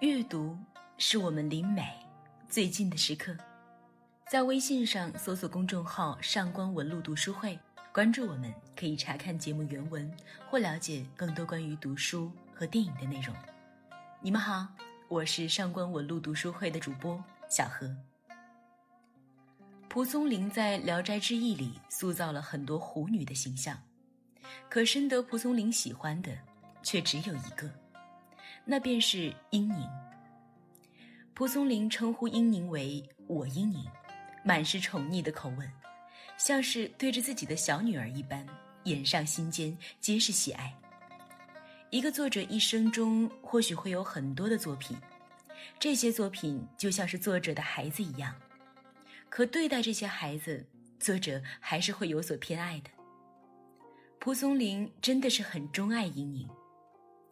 阅读是我们离美最近的时刻。在微信上搜索公众号“上官文露读书会”，关注我们，可以查看节目原文或了解更多关于读书和电影的内容。你们好，我是上官文露读书会的主播小何。蒲松龄在《聊斋志异》里塑造了很多狐女的形象，可深得蒲松龄喜欢的却只有一个，那便是英宁。蒲松龄称呼英宁为“我英宁”，满是宠溺的口吻，像是对着自己的小女儿一般，眼上心间皆是喜爱。一个作者一生中或许会有很多的作品，这些作品就像是作者的孩子一样。可对待这些孩子，作者还是会有所偏爱的。蒲松龄真的是很钟爱英宁，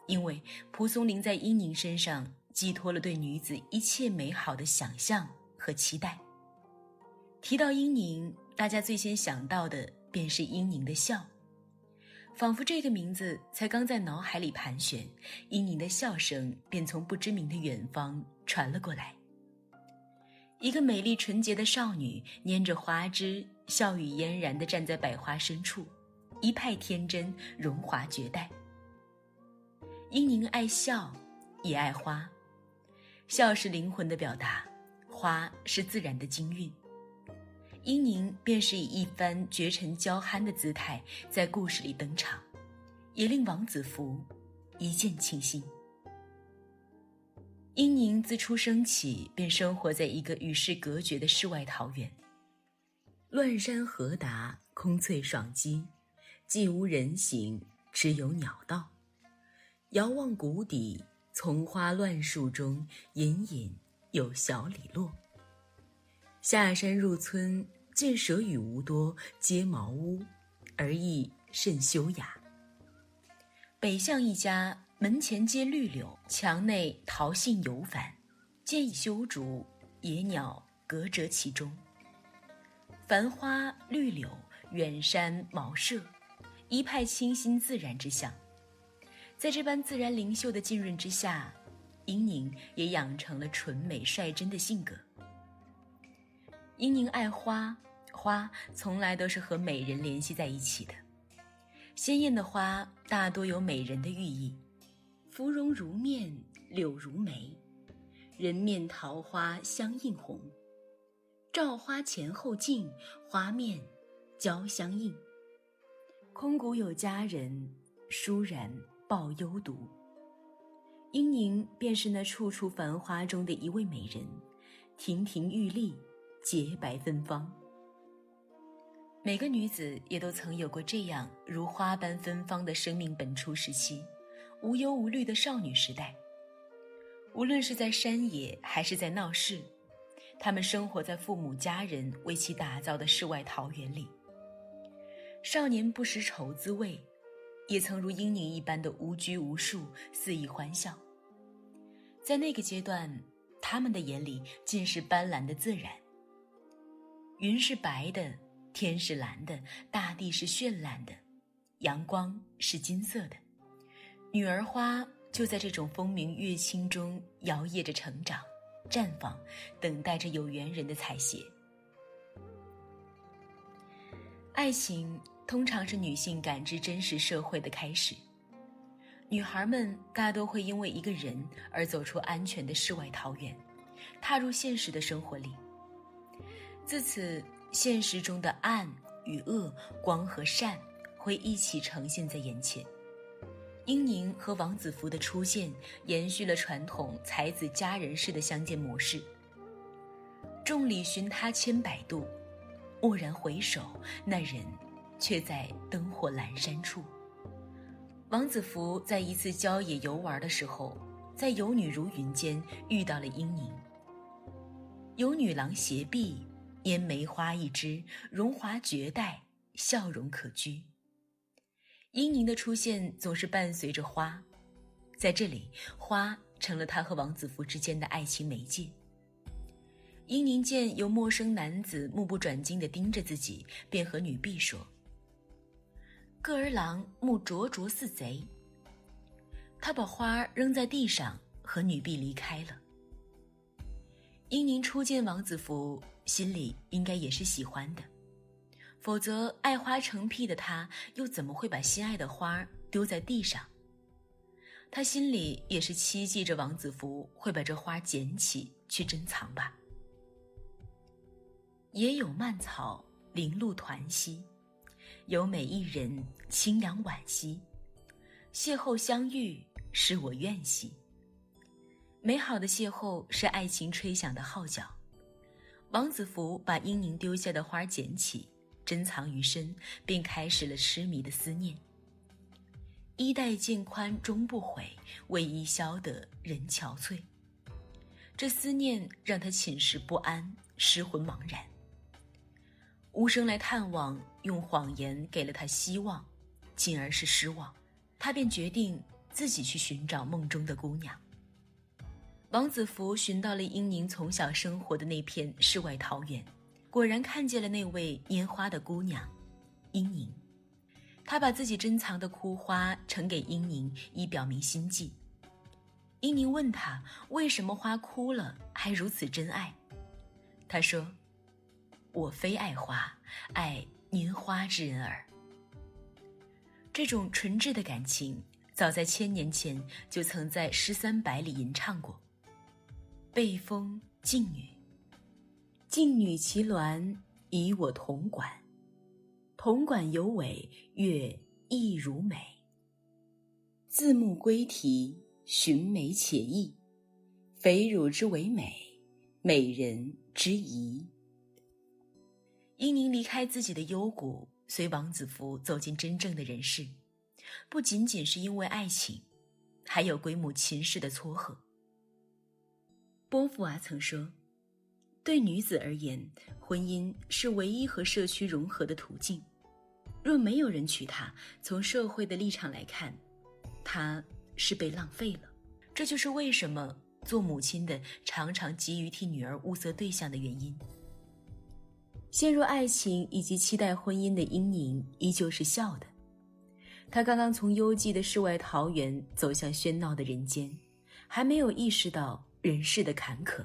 因为蒲松龄在英宁身上寄托了对女子一切美好的想象和期待。提到英宁，大家最先想到的便是英宁的笑，仿佛这个名字才刚在脑海里盘旋，英宁的笑声便从不知名的远方传了过来。一个美丽纯洁的少女，拈着花枝，笑语嫣然地站在百花深处，一派天真，荣华绝代。英宁爱笑，也爱花，笑是灵魂的表达，花是自然的精韵。英宁便是以一番绝尘娇憨的姿态在故事里登场，也令王子服一见倾心。英宁自出生起便生活在一个与世隔绝的世外桃源，乱山河达，空翠爽肌，既无人行，只有鸟道。遥望谷底，丛花乱树中，隐隐有小李落。下山入村，见舍与无多，皆茅屋，而亦甚修雅。北向一家。门前皆绿柳，墙内桃杏犹繁，皆以修竹，野鸟隔折其中。繁花绿柳，远山茅舍，一派清新自然之象。在这般自然灵秀的浸润之下，英宁也养成了纯美率真的性格。英宁爱花，花从来都是和美人联系在一起的。鲜艳的花大多有美人的寓意。芙蓉如面，柳如眉，人面桃花相映红。照花前后镜，花面交相映。空谷有佳人，倏然抱幽独。英宁便是那处处繁花中的一位美人，亭亭玉立，洁白芬芳。每个女子也都曾有过这样如花般芬芳的生命本初时期。无忧无虑的少女时代，无论是在山野还是在闹市，她们生活在父母家人为其打造的世外桃源里。少年不识愁滋味，也曾如英宁一般的无拘无束，肆意欢笑。在那个阶段，他们的眼里尽是斑斓的自然。云是白的，天是蓝的，大地是绚烂的，阳光是金色的。女儿花就在这种风明月清中摇曳着成长、绽放，等待着有缘人的采撷。爱情通常是女性感知真实社会的开始。女孩们大多会因为一个人而走出安全的世外桃源，踏入现实的生活里。自此，现实中的暗与恶、光和善会一起呈现在眼前。英宁和王子服的出现，延续了传统才子佳人式的相见模式。众里寻他千百度，蓦然回首，那人却在灯火阑珊处。王子服在一次郊野游玩的时候，在游女如云间遇到了英宁。有女郎斜壁，拈梅花一枝，荣华绝代，笑容可掬。英宁的出现总是伴随着花，在这里，花成了他和王子服之间的爱情媒介。英宁见有陌生男子目不转睛地盯着自己，便和女婢说：“个儿郎目灼灼似贼。”他把花扔在地上，和女婢离开了。英宁初见王子服，心里应该也是喜欢的，否则爱花成癖的他，又怎么会把心爱的花丢在地上？他心里也是期冀着王子服会把这花捡起去珍藏吧。也有蔓草零露团兮，有美一人清扬惋惜。邂逅相遇是我愿兮。美好的邂逅是爱情吹响的号角。王子服把英宁丢下的花捡起，珍藏于身，并开始了痴迷的思念。衣带渐宽终不悔，为伊消得人憔悴。这思念让他寝食不安，失魂茫然。无声来探望，用谎言给了他希望，进而是失望。他便决定自己去寻找梦中的姑娘。王子服寻到了英宁从小生活的那片世外桃源，果然看见了那位拈花的姑娘，英宁。他把自己珍藏的枯花呈给英宁，以表明心迹。英宁问他为什么花枯了还如此珍爱，他说：“我非爱花，爱拈花之人耳。”这种纯挚的感情，早在千年前就曾在诗三百里吟唱过。背风静女，静女其鸾以我同管。同管有尾，月亦如美。自牧归啼，寻美且意。肥乳之为美，美人之仪。英宁离开自己的幽谷，随王子服走进真正的人世，不仅仅是因为爱情，还有鬼母秦氏的撮合。波伏娃曾说。对女子而言，婚姻是唯一和社区融合的途径。若没有人娶她，从社会的立场来看，她是被浪费了。这就是为什么做母亲的常常急于替女儿物色对象的原因。陷入爱情以及期待婚姻的英宁依旧是笑的。她刚刚从幽寂的世外桃源走向喧闹的人间，还没有意识到人世的坎坷。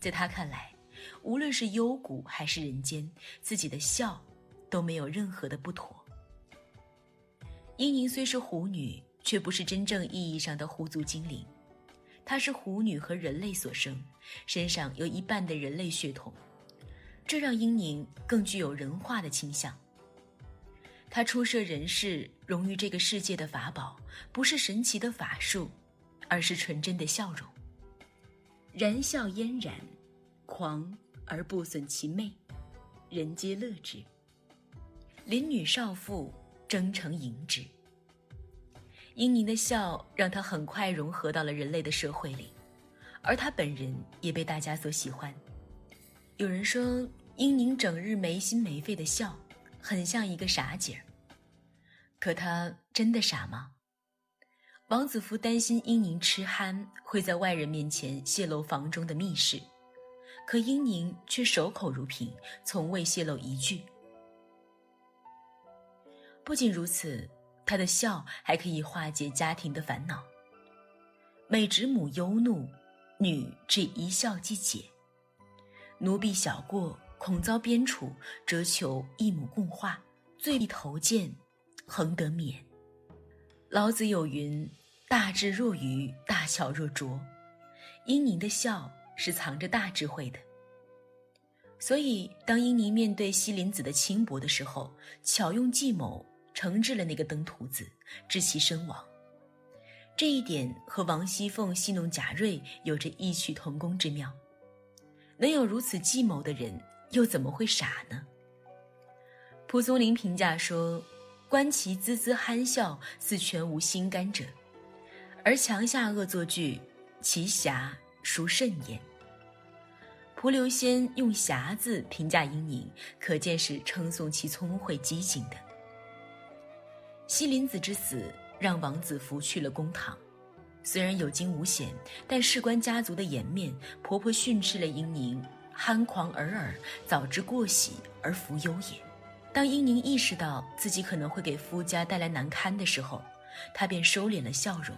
在他看来，无论是幽谷还是人间，自己的笑都没有任何的不妥。英宁虽是狐女，却不是真正意义上的狐族精灵，她是狐女和人类所生，身上有一半的人类血统，这让英宁更具有人化的倾向。她初涉人世，融于这个世界的法宝，不是神奇的法术，而是纯真的笑容。然笑嫣然。狂而不损其媚，人皆乐之。邻女少妇争成迎之。英宁的笑让她很快融合到了人类的社会里，而她本人也被大家所喜欢。有人说，英宁整日没心没肺的笑，很像一个傻姐儿。可她真的傻吗？王子服担心英宁痴憨，会在外人面前泄露房中的密事。可英宁却守口如瓶，从未泄露一句。不仅如此，她的笑还可以化解家庭的烦恼。每指母忧怒，女至一笑即解。奴婢小过，恐遭鞭处，折求一母共化，罪必投剑，恒得免。老子有云：“大智若愚，大巧若拙。”英宁的笑。是藏着大智慧的，所以当英宁面对西林子的轻薄的时候，巧用计谋惩治了那个登徒子，致其身亡。这一点和王熙凤戏弄贾瑞有着异曲同工之妙。能有如此计谋的人，又怎么会傻呢？蒲松龄评价说：“观其滋滋憨笑，似全无心肝者；而墙下恶作剧，其侠。”殊甚焉。蒲留仙用“侠”字评价英宁，可见是称颂其聪慧机警的。西林子之死让王子服去了公堂，虽然有惊无险，但事关家族的颜面，婆婆训斥了英宁憨狂尔尔，早知过喜而弗忧也。当英宁意识到自己可能会给夫家带来难堪的时候，她便收敛了笑容，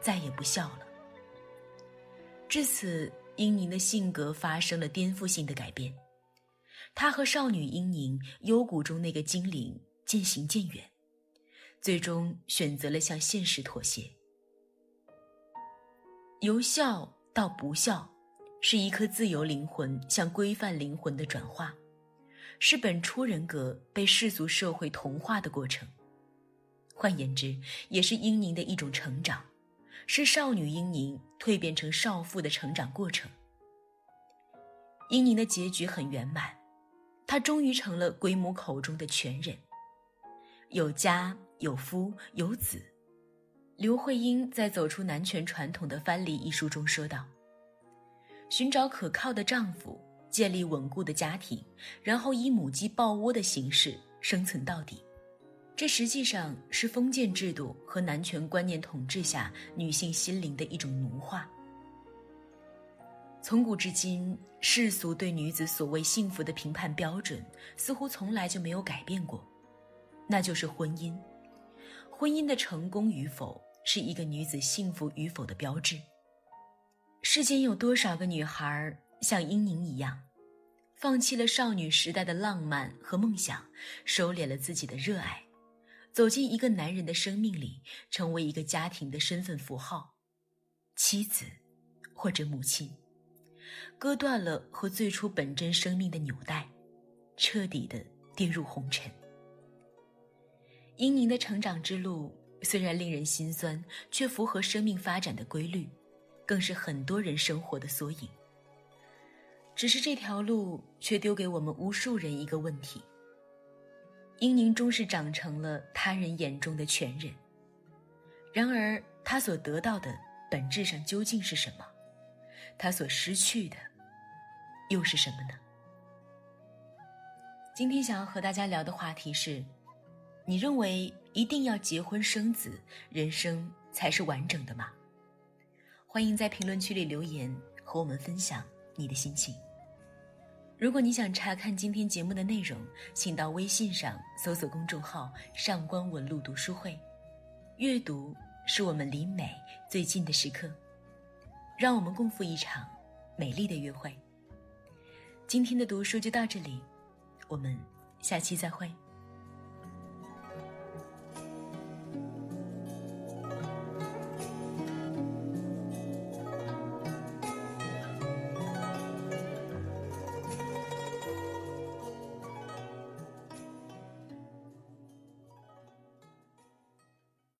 再也不笑了。至此，英宁的性格发生了颠覆性的改变。他和少女英宁幽谷中那个精灵渐行渐远，最终选择了向现实妥协。由孝到不孝，是一颗自由灵魂向规范灵魂的转化，是本初人格被世俗社会同化的过程。换言之，也是英宁的一种成长，是少女英宁蜕变成少妇的成长过程。英宁的结局很圆满，她终于成了鬼母口中的全人，有家有夫有子。刘慧英在《走出男权传统的藩篱》一书中说道：“寻找可靠的丈夫，建立稳固的家庭，然后以母鸡抱窝的形式生存到底。这实际上是封建制度和男权观念统治下女性心灵的一种奴化。从古至今，世俗对女子所谓幸福的评判标准，似乎从来就没有改变过，那就是婚姻。婚姻的成功与否。”是一个女子幸福与否的标志。世间有多少个女孩像英宁一样，放弃了少女时代的浪漫和梦想，收敛了自己的热爱，走进一个男人的生命里，成为一个家庭的身份符号，妻子或者母亲，割断了和最初本真生命的纽带，彻底的跌入红尘。英宁的成长之路。虽然令人心酸，却符合生命发展的规律，更是很多人生活的缩影。只是这条路却丢给我们无数人一个问题：英宁终是长成了他人眼中的全人，然而他所得到的本质上究竟是什么？他所失去的又是什么呢？今天想要和大家聊的话题是。你认为一定要结婚生子，人生才是完整的吗？欢迎在评论区里留言，和我们分享你的心情。如果你想查看今天节目的内容，请到微信上搜索公众号“上官文露读书会”。阅读是我们离美最近的时刻，让我们共赴一场美丽的约会。今天的读书就到这里，我们下期再会。